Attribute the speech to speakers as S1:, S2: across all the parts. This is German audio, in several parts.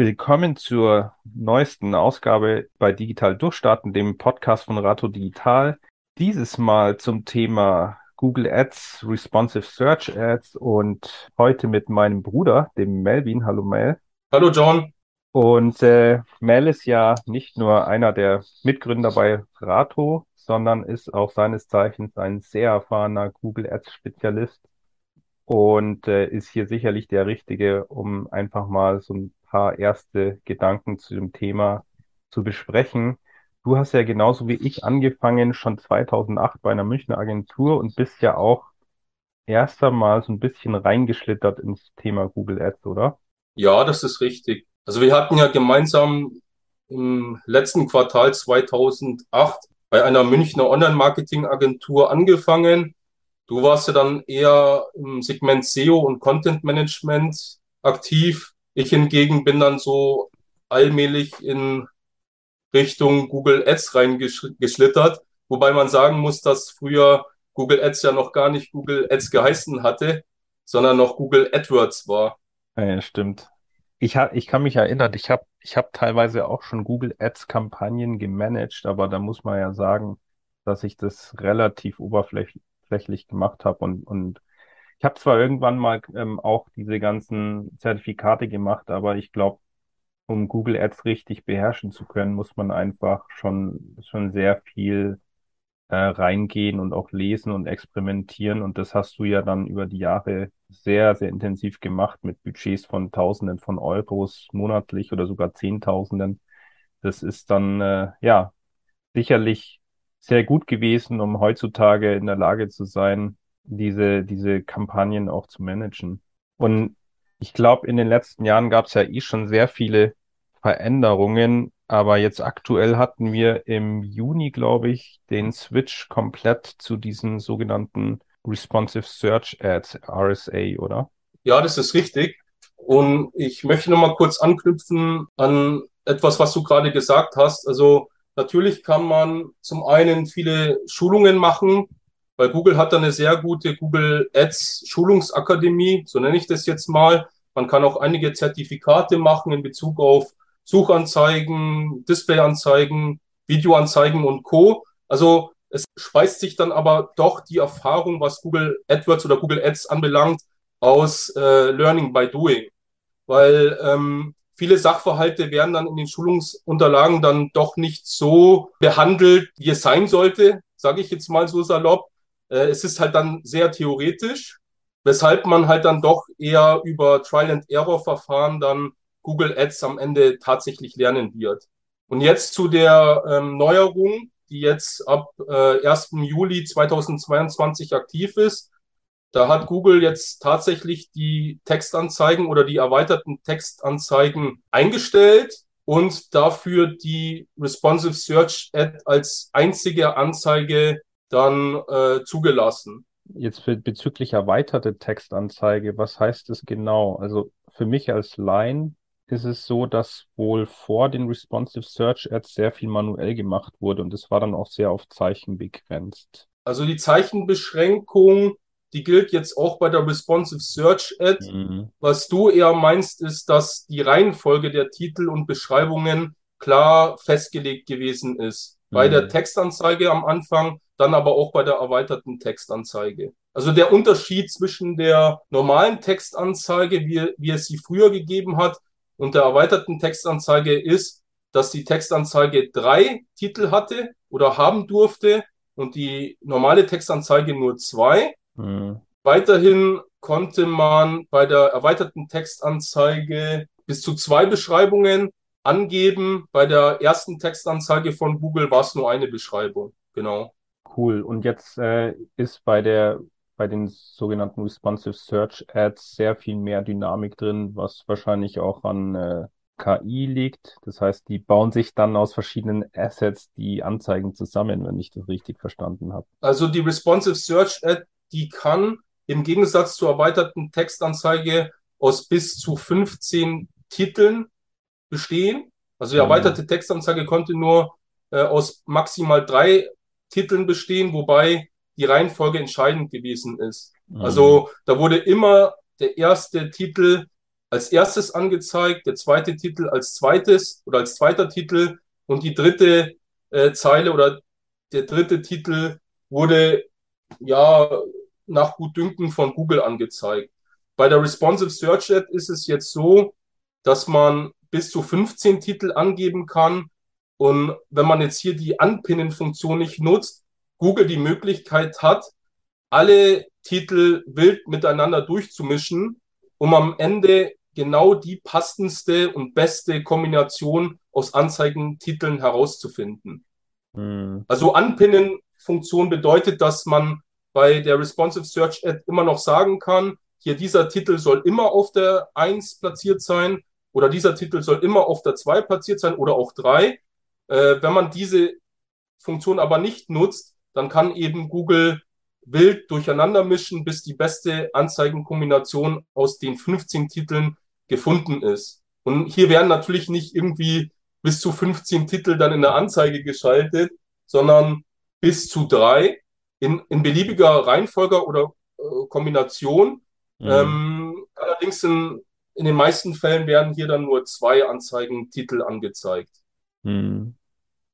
S1: Willkommen zur neuesten Ausgabe bei Digital Durchstarten, dem Podcast von Rato Digital. Dieses Mal zum Thema Google Ads, Responsive Search Ads und heute mit meinem Bruder, dem Melvin. Hallo Mel.
S2: Hallo John.
S1: Und äh, Mel ist ja nicht nur einer der Mitgründer bei Rato, sondern ist auch seines Zeichens ein sehr erfahrener Google Ads Spezialist und äh, ist hier sicherlich der Richtige, um einfach mal so ein paar erste Gedanken zu dem Thema zu besprechen. Du hast ja genauso wie ich angefangen, schon 2008 bei einer Münchner Agentur und bist ja auch erst einmal so ein bisschen reingeschlittert ins Thema Google Ads, oder?
S2: Ja, das ist richtig. Also wir hatten ja gemeinsam im letzten Quartal 2008 bei einer Münchner Online-Marketing-Agentur angefangen. Du warst ja dann eher im Segment SEO und Content Management aktiv. Ich hingegen bin dann so allmählich in Richtung Google Ads reingeschlittert, wobei man sagen muss, dass früher Google Ads ja noch gar nicht Google Ads geheißen hatte, sondern noch Google AdWords war.
S1: Ja, stimmt. Ich, ha ich kann mich erinnern, ich habe ich hab teilweise auch schon Google Ads-Kampagnen gemanagt, aber da muss man ja sagen, dass ich das relativ oberflächlich gemacht habe und, und ich habe zwar irgendwann mal ähm, auch diese ganzen Zertifikate gemacht, aber ich glaube, um Google Ads richtig beherrschen zu können, muss man einfach schon, schon sehr viel äh, reingehen und auch lesen und experimentieren. Und das hast du ja dann über die Jahre sehr, sehr intensiv gemacht mit Budgets von Tausenden von Euros monatlich oder sogar Zehntausenden. Das ist dann, äh, ja, sicherlich sehr gut gewesen, um heutzutage in der Lage zu sein, diese, diese Kampagnen auch zu managen. Und ich glaube, in den letzten Jahren gab es ja eh schon sehr viele Veränderungen, aber jetzt aktuell hatten wir im Juni, glaube ich, den Switch komplett zu diesen sogenannten Responsive Search Ads, RSA, oder?
S2: Ja, das ist richtig. Und ich möchte nochmal kurz anknüpfen an etwas, was du gerade gesagt hast. Also natürlich kann man zum einen viele Schulungen machen, weil Google hat da eine sehr gute Google Ads Schulungsakademie, so nenne ich das jetzt mal. Man kann auch einige Zertifikate machen in Bezug auf Suchanzeigen, Displayanzeigen, Videoanzeigen und Co. Also es speist sich dann aber doch die Erfahrung, was Google AdWords oder Google Ads anbelangt, aus äh, Learning by Doing. Weil ähm, viele Sachverhalte werden dann in den Schulungsunterlagen dann doch nicht so behandelt, wie es sein sollte, sage ich jetzt mal so salopp. Äh, es ist halt dann sehr theoretisch, weshalb man halt dann doch eher über Trial-and-Error-Verfahren dann Google Ads am Ende tatsächlich lernen wird. Und jetzt zu der ähm, Neuerung, die jetzt ab äh, 1. Juli 2022 aktiv ist. Da hat Google jetzt tatsächlich die Textanzeigen oder die erweiterten Textanzeigen eingestellt und dafür die Responsive Search Ad als einzige Anzeige dann äh, zugelassen.
S1: Jetzt für, bezüglich erweiterte Textanzeige, was heißt das genau? Also für mich als Line ist es so, dass wohl vor den Responsive Search Ads sehr viel manuell gemacht wurde und es war dann auch sehr auf Zeichen begrenzt.
S2: Also die Zeichenbeschränkung, die gilt jetzt auch bei der Responsive Search Ad. Mhm. Was du eher meinst, ist, dass die Reihenfolge der Titel und Beschreibungen klar festgelegt gewesen ist. Mhm. Bei der mhm. Textanzeige am Anfang, dann aber auch bei der erweiterten Textanzeige. Also der Unterschied zwischen der normalen Textanzeige, wie, wie es sie früher gegeben hat, und der erweiterten Textanzeige ist, dass die Textanzeige drei Titel hatte oder haben durfte und die normale Textanzeige nur zwei. Mhm. Weiterhin konnte man bei der erweiterten Textanzeige bis zu zwei Beschreibungen angeben. Bei der ersten Textanzeige von Google war es nur eine Beschreibung. Genau.
S1: Cool. Und jetzt äh, ist bei der bei den sogenannten Responsive Search Ads sehr viel mehr Dynamik drin, was wahrscheinlich auch an äh, KI liegt. Das heißt, die bauen sich dann aus verschiedenen Assets die Anzeigen zusammen, wenn ich das richtig verstanden habe.
S2: Also die Responsive Search Ad, die kann im Gegensatz zur erweiterten Textanzeige aus bis zu 15 Titeln bestehen. Also die mhm. erweiterte Textanzeige konnte nur äh, aus maximal drei Titeln bestehen, wobei die Reihenfolge entscheidend gewesen ist. Mhm. Also da wurde immer der erste Titel als erstes angezeigt, der zweite Titel als zweites oder als zweiter Titel und die dritte äh, Zeile oder der dritte Titel wurde ja nach Gutdünken von Google angezeigt. Bei der Responsive Search Ad ist es jetzt so, dass man bis zu 15 Titel angeben kann. Und wenn man jetzt hier die Anpinnen-Funktion nicht nutzt, Google die Möglichkeit hat, alle Titel wild miteinander durchzumischen, um am Ende genau die passendste und beste Kombination aus Anzeigentiteln herauszufinden. Hm. Also Anpinnen-Funktion bedeutet, dass man bei der Responsive Search Ad immer noch sagen kann, hier dieser Titel soll immer auf der 1 platziert sein oder dieser Titel soll immer auf der 2 platziert sein oder auch 3. Äh, wenn man diese Funktion aber nicht nutzt, dann kann eben Google wild durcheinander mischen, bis die beste Anzeigenkombination aus den 15 Titeln gefunden ist. Und hier werden natürlich nicht irgendwie bis zu 15 Titel dann in der Anzeige geschaltet, sondern bis zu drei in, in beliebiger Reihenfolge oder äh, Kombination. Mhm. Ähm, allerdings in, in den meisten Fällen werden hier dann nur zwei Anzeigentitel angezeigt.
S1: Mhm.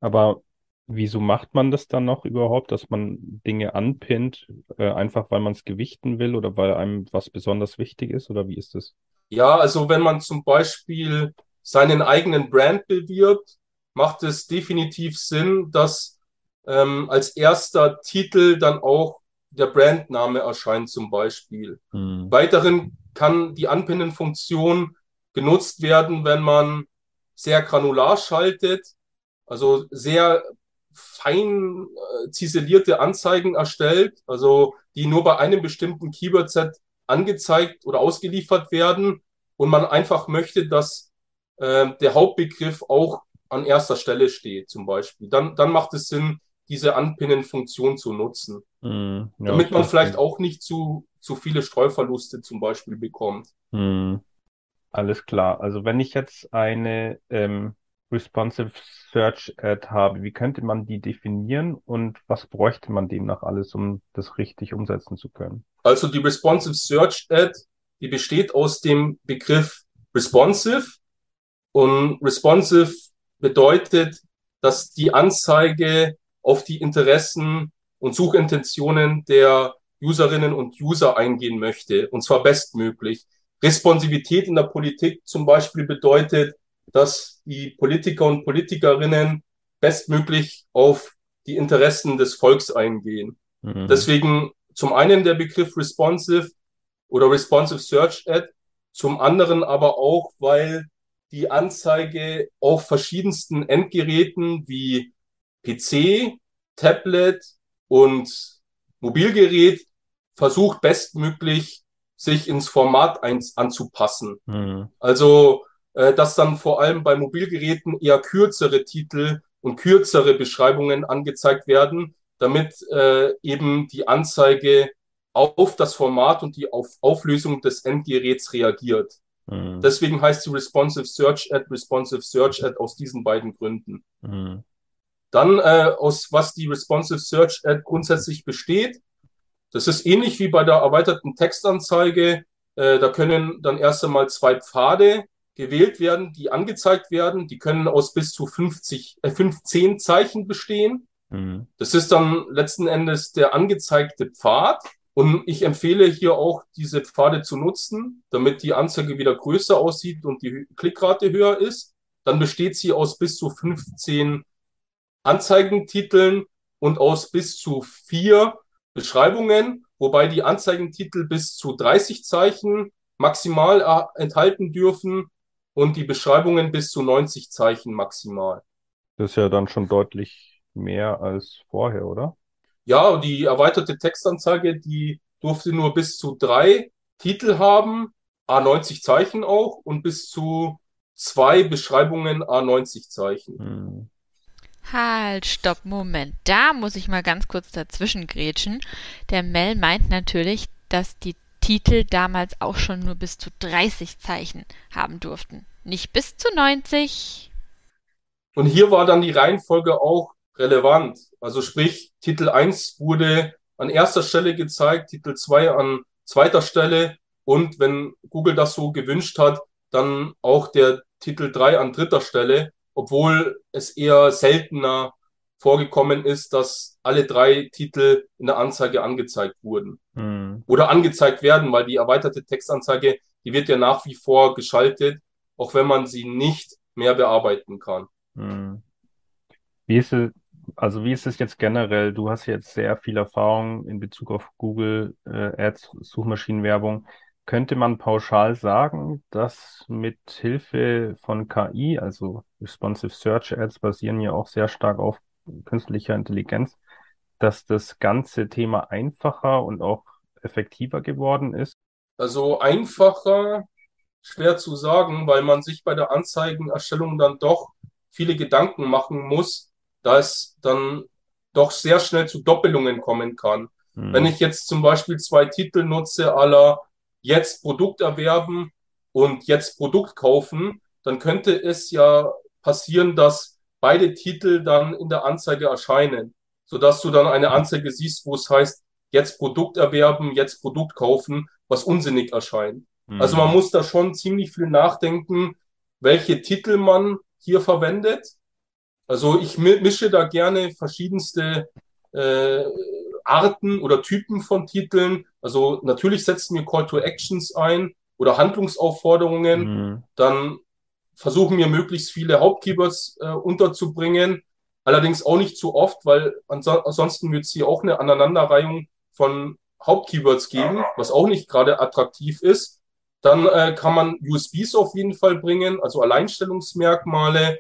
S1: Aber wieso macht man das dann noch überhaupt, dass man Dinge anpinnt, äh, einfach weil man es gewichten will oder weil einem was besonders wichtig ist oder wie ist das?
S2: Ja, also wenn man zum Beispiel seinen eigenen Brand bewirbt, macht es definitiv Sinn, dass ähm, als erster Titel dann auch der Brandname erscheint zum Beispiel. Mhm. Weiterhin kann die Anpinnen-Funktion genutzt werden, wenn man sehr granular schaltet, also sehr fein äh, ziselierte Anzeigen erstellt, also die nur bei einem bestimmten Keyword-Set angezeigt oder ausgeliefert werden und man einfach möchte, dass äh, der Hauptbegriff auch an erster Stelle steht, zum Beispiel. Dann, dann macht es Sinn, diese Anpinnen-Funktion zu nutzen. Mm, ja, damit man vielleicht auch nicht zu, zu viele Streuverluste zum Beispiel bekommt. Mm,
S1: alles klar. Also wenn ich jetzt eine ähm, Responsive Search Ad habe, wie könnte man die definieren und was bräuchte man demnach alles, um das richtig umsetzen zu können?
S2: Also die Responsive Search Ad, die besteht aus dem Begriff responsive und responsive bedeutet, dass die Anzeige auf die Interessen und Suchintentionen der Userinnen und User eingehen möchte, und zwar bestmöglich. Responsivität in der Politik zum Beispiel bedeutet, dass die Politiker und Politikerinnen bestmöglich auf die Interessen des Volks eingehen. Mhm. Deswegen zum einen der Begriff responsive oder responsive search ad, zum anderen aber auch, weil die Anzeige auf verschiedensten Endgeräten wie PC, Tablet und Mobilgerät versucht bestmöglich sich ins Format eins anzupassen. Mhm. Also äh, dass dann vor allem bei Mobilgeräten eher kürzere Titel und kürzere Beschreibungen angezeigt werden, damit äh, eben die Anzeige auf das Format und die auf Auflösung des Endgeräts reagiert. Mhm. Deswegen heißt die Responsive Search Ad Responsive Search Ad aus diesen beiden Gründen. Mhm. Dann äh, aus was die Responsive Search Ad grundsätzlich besteht. Das ist ähnlich wie bei der erweiterten Textanzeige. Äh, da können dann erst einmal zwei Pfade gewählt werden, die angezeigt werden. Die können aus bis zu 50, äh, 15 Zeichen bestehen. Mhm. Das ist dann letzten Endes der angezeigte Pfad. Und ich empfehle hier auch, diese Pfade zu nutzen, damit die Anzeige wieder größer aussieht und die Klickrate höher ist. Dann besteht sie aus bis zu 15 Anzeigentiteln und aus bis zu vier Beschreibungen, wobei die Anzeigentitel bis zu 30 Zeichen maximal äh, enthalten dürfen und die Beschreibungen bis zu 90 Zeichen maximal.
S1: Das ist ja dann schon deutlich mehr als vorher, oder?
S2: Ja, die erweiterte Textanzeige, die durfte nur bis zu drei Titel haben, A90 Zeichen auch und bis zu zwei Beschreibungen A90 Zeichen. Hm.
S3: Halt, stopp, Moment. Da muss ich mal ganz kurz dazwischen grätschen. Der Mel meint natürlich, dass die Titel damals auch schon nur bis zu 30 Zeichen haben durften. Nicht bis zu 90.
S2: Und hier war dann die Reihenfolge auch relevant. Also sprich, Titel 1 wurde an erster Stelle gezeigt, Titel 2 an zweiter Stelle und wenn Google das so gewünscht hat, dann auch der Titel 3 an dritter Stelle, obwohl es eher seltener vorgekommen ist, dass alle drei Titel in der Anzeige angezeigt wurden
S1: Hm.
S2: oder angezeigt werden, weil die erweiterte Textanzeige, die wird ja nach wie vor geschaltet, auch wenn man sie nicht mehr bearbeiten kann.
S1: Hm. Wie ist es, also wie ist es jetzt generell? Du hast jetzt sehr viel Erfahrung in Bezug auf Google äh, Ads, Suchmaschinenwerbung. Könnte man pauschal sagen, dass mit Hilfe von KI, also Responsive Search Ads basieren ja auch sehr stark auf künstlicher Intelligenz, dass das ganze Thema einfacher und auch effektiver geworden ist?
S2: Also einfacher, schwer zu sagen, weil man sich bei der Anzeigenerstellung dann doch viele Gedanken machen muss, da es dann doch sehr schnell zu Doppelungen kommen kann.
S1: Hm.
S2: Wenn ich jetzt zum Beispiel zwei Titel nutze, aller jetzt Produkt erwerben und jetzt Produkt kaufen, dann könnte es ja passieren, dass beide Titel dann in der Anzeige erscheinen, sodass du dann eine Anzeige siehst, wo es heißt, jetzt Produkt erwerben, jetzt Produkt kaufen, was unsinnig erscheint.
S1: Hm.
S2: Also man muss da schon ziemlich viel nachdenken, welche Titel man hier verwendet. Also ich mi- mische da gerne verschiedenste äh, Arten oder Typen von Titeln. Also natürlich setzen wir Call to Actions ein oder Handlungsaufforderungen.
S1: Hm.
S2: Dann versuchen wir möglichst viele Hauptkeywords äh, unterzubringen. Allerdings auch nicht zu oft, weil anso ansonsten wird es hier auch eine Aneinanderreihung von Hauptkeywords geben, was auch nicht gerade attraktiv ist. Dann äh, kann man USBs auf jeden Fall bringen, also Alleinstellungsmerkmale,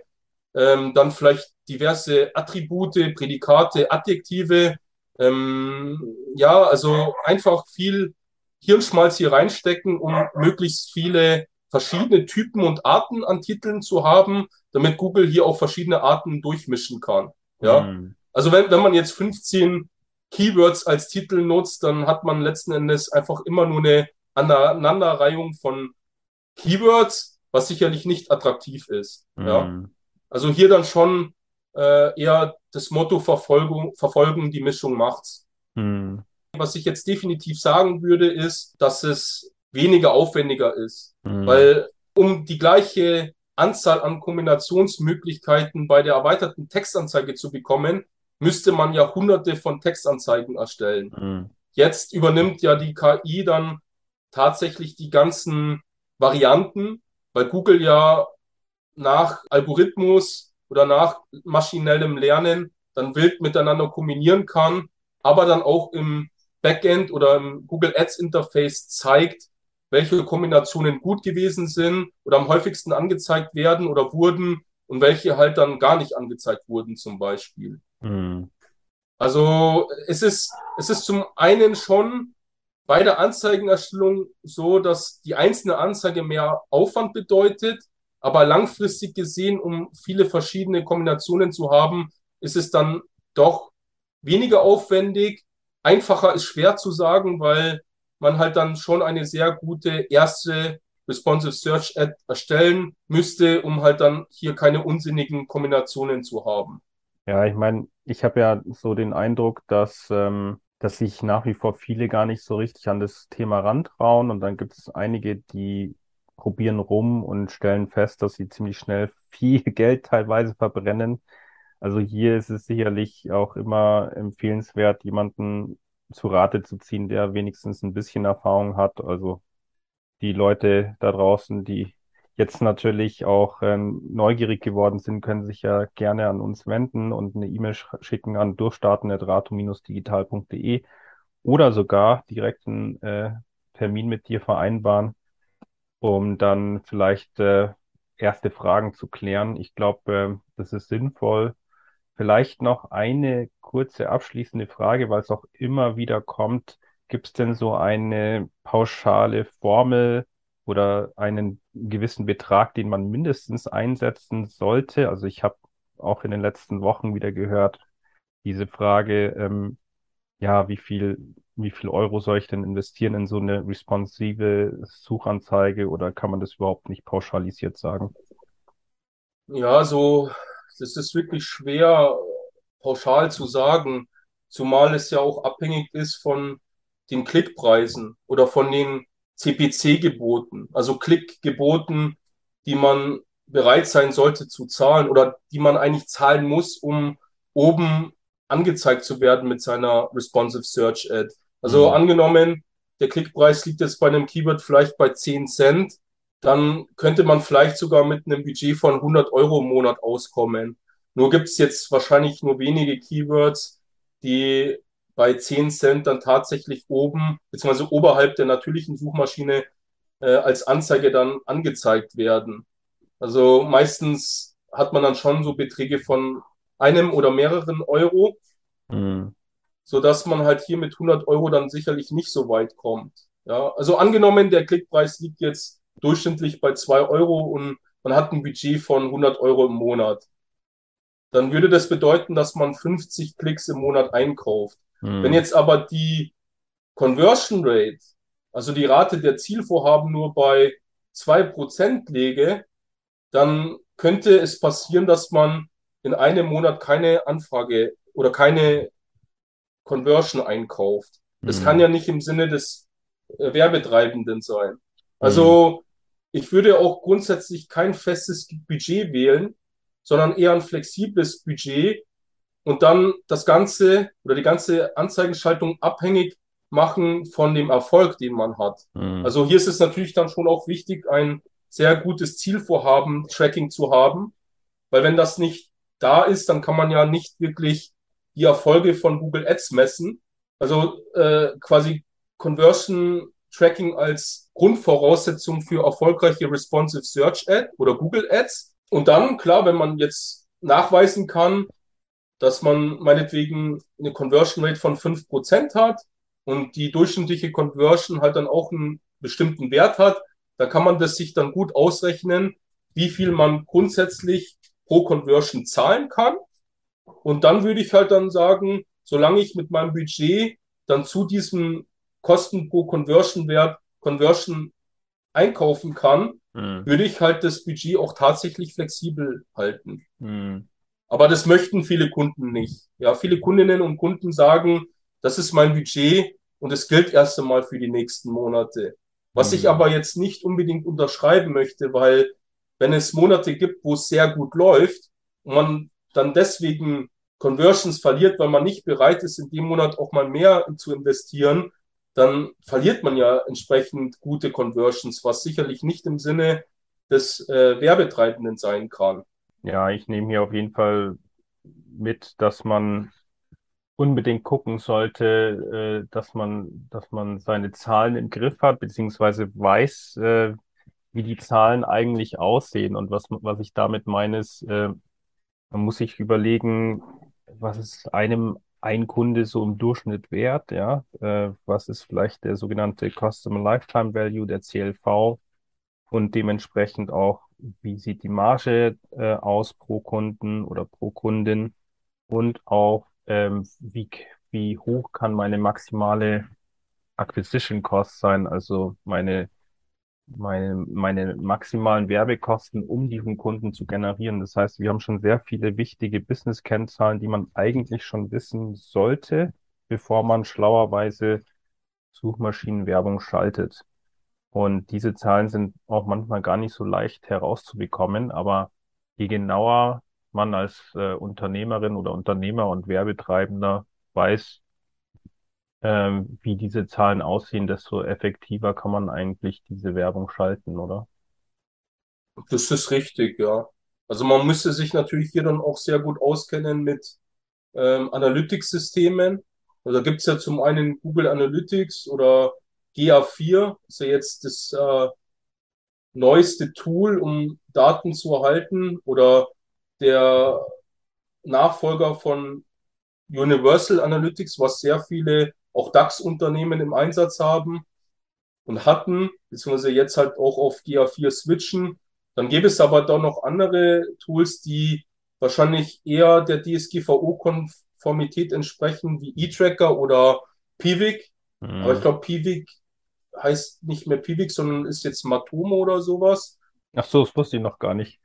S2: ähm, dann vielleicht diverse Attribute, Prädikate, Adjektive. Ähm, ja, also einfach viel Hirnschmalz hier reinstecken, um möglichst viele verschiedene Typen und Arten an Titeln zu haben, damit Google hier auch verschiedene Arten durchmischen kann. Ja,
S1: Hm.
S2: also wenn, wenn man jetzt 15 Keywords als Titel nutzt, dann hat man letzten Endes einfach immer nur eine Aneinanderreihung von Keywords, was sicherlich nicht attraktiv ist. Ja,
S1: Hm.
S2: also hier dann schon äh, eher das Motto Verfolgung, verfolgen, die Mischung macht's.
S1: Hm.
S2: Was ich jetzt definitiv sagen würde, ist, dass es weniger aufwendiger ist,
S1: Hm.
S2: weil um die gleiche Anzahl an Kombinationsmöglichkeiten bei der erweiterten Textanzeige zu bekommen, müsste man ja hunderte von Textanzeigen erstellen.
S1: Hm.
S2: Jetzt übernimmt ja die KI dann tatsächlich die ganzen Varianten, weil Google ja nach Algorithmus oder nach maschinellem Lernen dann wild miteinander kombinieren kann, aber dann auch im Backend oder im Google Ads Interface zeigt, welche Kombinationen gut gewesen sind oder am häufigsten angezeigt werden oder wurden und welche halt dann gar nicht angezeigt wurden zum Beispiel.
S1: Hm.
S2: Also es ist, es ist zum einen schon bei der Anzeigenerstellung so, dass die einzelne Anzeige mehr Aufwand bedeutet, aber langfristig gesehen, um viele verschiedene Kombinationen zu haben, ist es dann doch weniger aufwendig. Einfacher ist schwer zu sagen, weil man halt dann schon eine sehr gute erste Responsive Search Ad erstellen müsste, um halt dann hier keine unsinnigen Kombinationen zu haben.
S1: Ja, ich meine, ich habe ja so den Eindruck, dass, ähm, dass sich nach wie vor viele gar nicht so richtig an das Thema rantrauen und dann gibt es einige, die probieren rum und stellen fest, dass sie ziemlich schnell viel Geld teilweise verbrennen. Also hier ist es sicherlich auch immer empfehlenswert, jemanden zu Rate zu ziehen, der wenigstens ein bisschen Erfahrung hat. Also die Leute da draußen, die jetzt natürlich auch ähm, neugierig geworden sind, können sich ja gerne an uns wenden und eine E-Mail sch schicken an durchstarten.rato-digital.de oder sogar direkt einen äh, Termin mit dir vereinbaren, um dann vielleicht äh, erste Fragen zu klären. Ich glaube, äh, das ist sinnvoll. Vielleicht noch eine kurze abschließende Frage, weil es auch immer wieder kommt. Gibt es denn so eine pauschale Formel oder einen gewissen Betrag, den man mindestens einsetzen sollte? Also ich habe auch in den letzten Wochen wieder gehört, diese Frage, ähm, ja, wie viel, wie viel Euro soll ich denn investieren in so eine responsive Suchanzeige oder kann man das überhaupt nicht pauschalisiert sagen?
S2: Ja, so, das ist wirklich schwer pauschal zu sagen, zumal es ja auch abhängig ist von den Klickpreisen oder von den CPC-Geboten, also Klickgeboten, die man bereit sein sollte zu zahlen oder die man eigentlich zahlen muss, um oben angezeigt zu werden mit seiner Responsive Search Ad. Also mhm. angenommen, der Klickpreis liegt jetzt bei einem Keyword vielleicht bei 10 Cent, dann könnte man vielleicht sogar mit einem Budget von 100 Euro im Monat auskommen. Nur gibt es jetzt wahrscheinlich nur wenige Keywords, die bei 10 Cent dann tatsächlich oben, beziehungsweise oberhalb der natürlichen Suchmaschine äh, als Anzeige dann angezeigt werden. Also meistens hat man dann schon so Beträge von einem oder mehreren Euro, mhm. So dass man halt hier mit 100 Euro dann sicherlich nicht so weit kommt. Ja, also angenommen, der Klickpreis liegt jetzt durchschnittlich bei 2 Euro und man hat ein Budget von 100 Euro im Monat. Dann würde das bedeuten, dass man 50 Klicks im Monat einkauft. Mhm. Wenn jetzt aber die Conversion Rate, also die Rate der Zielvorhaben nur bei 2% läge, dann könnte es passieren, dass man in einem Monat keine Anfrage oder keine Conversion einkauft. Das mhm. kann ja nicht im Sinne des äh, Werbetreibenden sein. Also mhm. ich würde auch grundsätzlich kein festes Budget wählen, sondern eher ein flexibles Budget, und dann das Ganze oder die ganze Anzeigenschaltung abhängig machen von dem Erfolg, den man hat. Mhm. Also hier ist es natürlich dann schon auch wichtig, ein sehr gutes Zielvorhaben, Tracking zu haben, weil wenn das nicht da ist, dann kann man ja nicht wirklich die Erfolge von Google Ads messen. Also äh, quasi Conversion Tracking als Grundvoraussetzung für erfolgreiche Responsive Search Ad oder Google Ads. Und dann, klar, wenn man jetzt nachweisen kann, dass man meinetwegen eine Conversion Rate von 5% hat und die durchschnittliche Conversion halt dann auch einen bestimmten Wert hat, da kann man das sich dann gut ausrechnen, wie viel man grundsätzlich pro Conversion zahlen kann. Und dann würde ich halt dann sagen, solange ich mit meinem Budget dann zu diesem Kosten pro Conversion Wert Conversion einkaufen kann, mhm. würde ich halt das Budget auch tatsächlich flexibel halten. Mhm. Aber das möchten viele Kunden nicht. Ja, viele Kundinnen und Kunden sagen, das ist mein Budget und es gilt erst einmal für die nächsten Monate. Was mhm. ich aber jetzt nicht unbedingt unterschreiben möchte, weil wenn es Monate gibt, wo es sehr gut läuft und man dann deswegen Conversions verliert, weil man nicht bereit ist, in dem Monat auch mal mehr zu investieren, dann verliert man ja entsprechend gute Conversions, was sicherlich nicht im Sinne des äh, Werbetreibenden sein kann.
S1: Ja, ich nehme hier auf jeden Fall mit, dass man unbedingt gucken sollte, äh, dass man, dass man seine Zahlen im Griff hat, beziehungsweise weiß, äh, wie die Zahlen eigentlich aussehen. Und was, was ich damit meine, ist, äh, man muss sich überlegen, was ist einem ein Kunde so im Durchschnitt wert, ja? Äh, was ist vielleicht der sogenannte Customer Lifetime Value, der CLV und dementsprechend auch wie sieht die Marge äh, aus pro Kunden oder pro Kundin? Und auch ähm, wie, wie hoch kann meine maximale Acquisition Cost sein, also meine, meine, meine maximalen Werbekosten, um diesen Kunden zu generieren. Das heißt, wir haben schon sehr viele wichtige Business-Kennzahlen, die man eigentlich schon wissen sollte, bevor man schlauerweise Suchmaschinenwerbung schaltet. Und diese Zahlen sind auch manchmal gar nicht so leicht herauszubekommen, aber je genauer man als äh, Unternehmerin oder Unternehmer und Werbetreibender weiß, ähm, wie diese Zahlen aussehen, desto effektiver kann man eigentlich diese Werbung schalten, oder?
S2: Das ist richtig, ja. Also man müsste sich natürlich hier dann auch sehr gut auskennen mit ähm, Analytics-Systemen. Also da gibt's ja zum einen Google Analytics oder GA4 ist ja jetzt das äh, neueste Tool, um Daten zu erhalten oder der Nachfolger von Universal Analytics, was sehr viele auch DAX-Unternehmen im Einsatz haben und hatten, beziehungsweise jetzt halt auch auf GA4 switchen. Dann gäbe es aber da noch andere Tools, die wahrscheinlich eher der DSGVO-Konformität entsprechen, wie eTracker oder Piwik. Mhm. Aber ich glaube, Piwik heißt nicht mehr Pivik, sondern ist jetzt Matomo oder sowas.
S1: Ach so, das wusste ich noch gar nicht.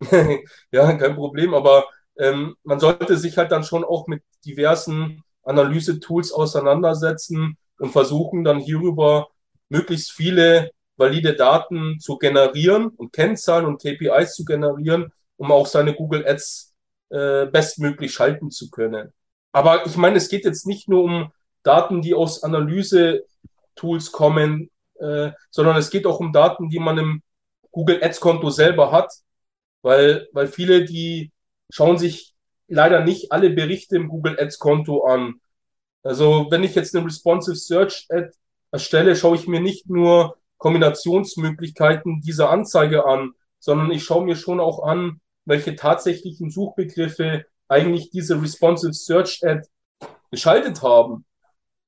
S2: ja, kein Problem, aber ähm, man sollte sich halt dann schon auch mit diversen Analyse-Tools auseinandersetzen und versuchen dann hierüber möglichst viele valide Daten zu generieren und Kennzahlen und KPIs zu generieren, um auch seine Google Ads äh, bestmöglich schalten zu können. Aber ich meine, es geht jetzt nicht nur um Daten, die aus Analyse-Tools kommen, äh, sondern es geht auch um Daten, die man im Google Ads-Konto selber hat, weil, weil viele, die schauen sich leider nicht alle Berichte im Google Ads-Konto an. Also wenn ich jetzt eine Responsive Search Ad erstelle, schaue ich mir nicht nur Kombinationsmöglichkeiten dieser Anzeige an, sondern ich schaue mir schon auch an, welche tatsächlichen Suchbegriffe eigentlich diese Responsive Search Ad geschaltet haben.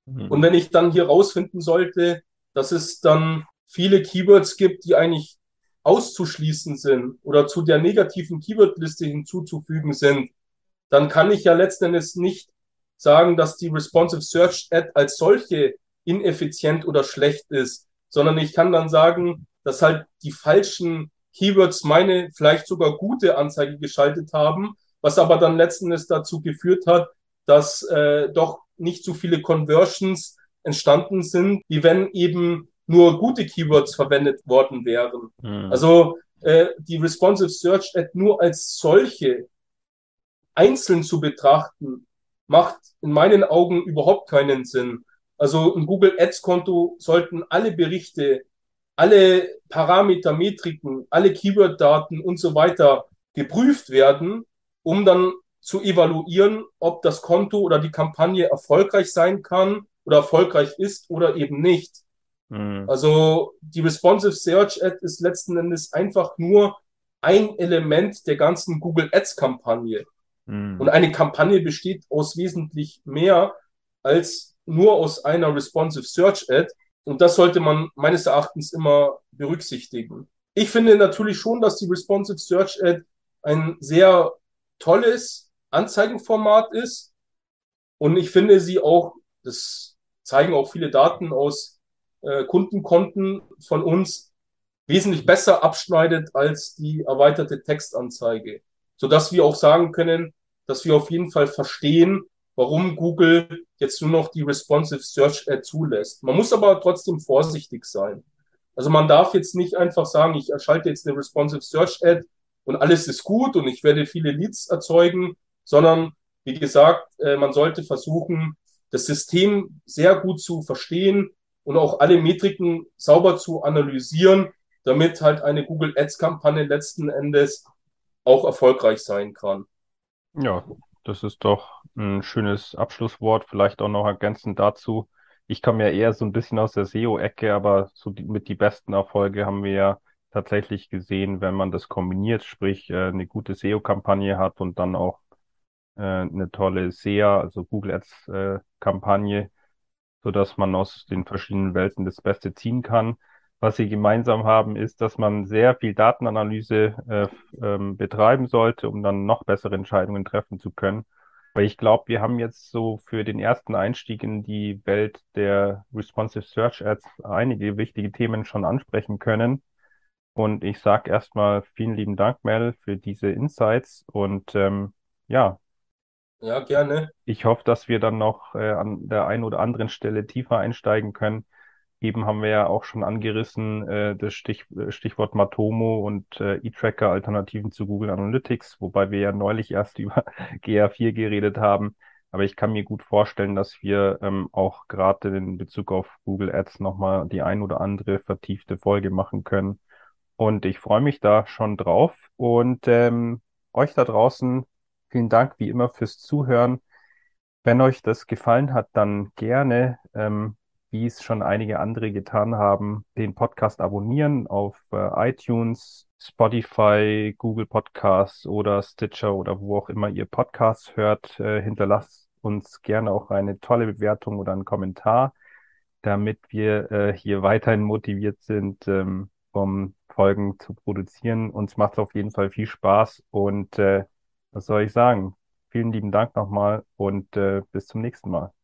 S2: Mhm. Und wenn ich dann hier rausfinden sollte, dass es dann viele Keywords gibt, die eigentlich auszuschließen sind oder zu der negativen Keywordliste hinzuzufügen sind, dann kann ich ja letzten Endes nicht sagen, dass die Responsive Search Ad als solche ineffizient oder schlecht ist, sondern ich kann dann sagen, dass halt die falschen Keywords meine vielleicht sogar gute Anzeige geschaltet haben, was aber dann letzten Endes dazu geführt hat, dass äh, doch nicht so viele Conversions entstanden sind, wie wenn eben nur gute Keywords verwendet worden wären. Mhm. Also äh, die Responsive Search Ad nur als solche einzeln zu betrachten, macht in meinen Augen überhaupt keinen Sinn. Also im Google Ads Konto sollten alle Berichte, alle Parameter, Metriken, alle Keyword-Daten und so weiter geprüft werden, um dann zu evaluieren, ob das Konto oder die Kampagne erfolgreich sein kann oder erfolgreich ist oder eben nicht. Mhm. Also die Responsive Search Ad ist letzten Endes einfach nur ein Element der ganzen Google Ads Kampagne. Mhm. Und eine Kampagne besteht aus wesentlich mehr als nur aus einer Responsive Search Ad. Und das sollte man meines Erachtens immer berücksichtigen. Ich finde natürlich schon, dass die Responsive Search Ad ein sehr tolles Anzeigenformat ist. Und ich finde sie auch, das zeigen auch viele Daten aus äh, Kundenkonten von uns wesentlich besser abschneidet als die erweiterte Textanzeige, sodass wir auch sagen können, dass wir auf jeden Fall verstehen, warum Google jetzt nur noch die Responsive Search Ad zulässt. Man muss aber trotzdem vorsichtig sein. Also man darf jetzt nicht einfach sagen, ich erschalte jetzt eine Responsive Search Ad und alles ist gut und ich werde viele Leads erzeugen, sondern wie gesagt, äh, man sollte versuchen, das System sehr gut zu verstehen, und auch alle Metriken sauber zu analysieren, damit halt eine Google Ads Kampagne letzten Endes auch erfolgreich sein kann.
S1: Ja, das ist doch ein schönes Abschlusswort. Vielleicht auch noch ergänzend dazu. Ich komme ja eher so ein bisschen aus der SEO-Ecke, aber so die, mit die besten Erfolge haben wir ja tatsächlich gesehen, wenn man das kombiniert, sprich äh, eine gute SEO-Kampagne hat und dann auch äh, eine tolle SEA, also Google Ads äh, Kampagne, so dass man aus den verschiedenen Welten das Beste ziehen kann. Was sie gemeinsam haben, ist, dass man sehr viel Datenanalyse äh, ähm, betreiben sollte, um dann noch bessere Entscheidungen treffen zu können. Weil ich glaube, wir haben jetzt so für den ersten Einstieg in die Welt der Responsive Search Ads einige wichtige Themen schon ansprechen können. Und ich sage erstmal vielen lieben Dank, Mel, für diese Insights. Und ähm, ja,
S2: ja, gerne.
S1: Ich hoffe, dass wir dann noch äh, an der einen oder anderen Stelle tiefer einsteigen können. Eben haben wir ja auch schon angerissen, äh, das Stich, äh, Stichwort Matomo und äh, E-Tracker Alternativen zu Google Analytics, wobei wir ja neulich erst über GA4 geredet haben. Aber ich kann mir gut vorstellen, dass wir ähm, auch gerade in Bezug auf Google Ads nochmal die ein oder andere vertiefte Folge machen können. Und ich freue mich da schon drauf. Und ähm, euch da draußen Vielen Dank wie immer fürs Zuhören. Wenn euch das gefallen hat, dann gerne, ähm, wie es schon einige andere getan haben, den Podcast abonnieren auf äh, iTunes, Spotify, Google Podcasts oder Stitcher oder wo auch immer ihr Podcasts hört. Äh, hinterlasst uns gerne auch eine tolle Bewertung oder einen Kommentar, damit wir äh, hier weiterhin motiviert sind, ähm, um Folgen zu produzieren. Uns macht es auf jeden Fall viel Spaß und äh, was soll ich sagen? Vielen lieben Dank nochmal und äh, bis zum nächsten Mal.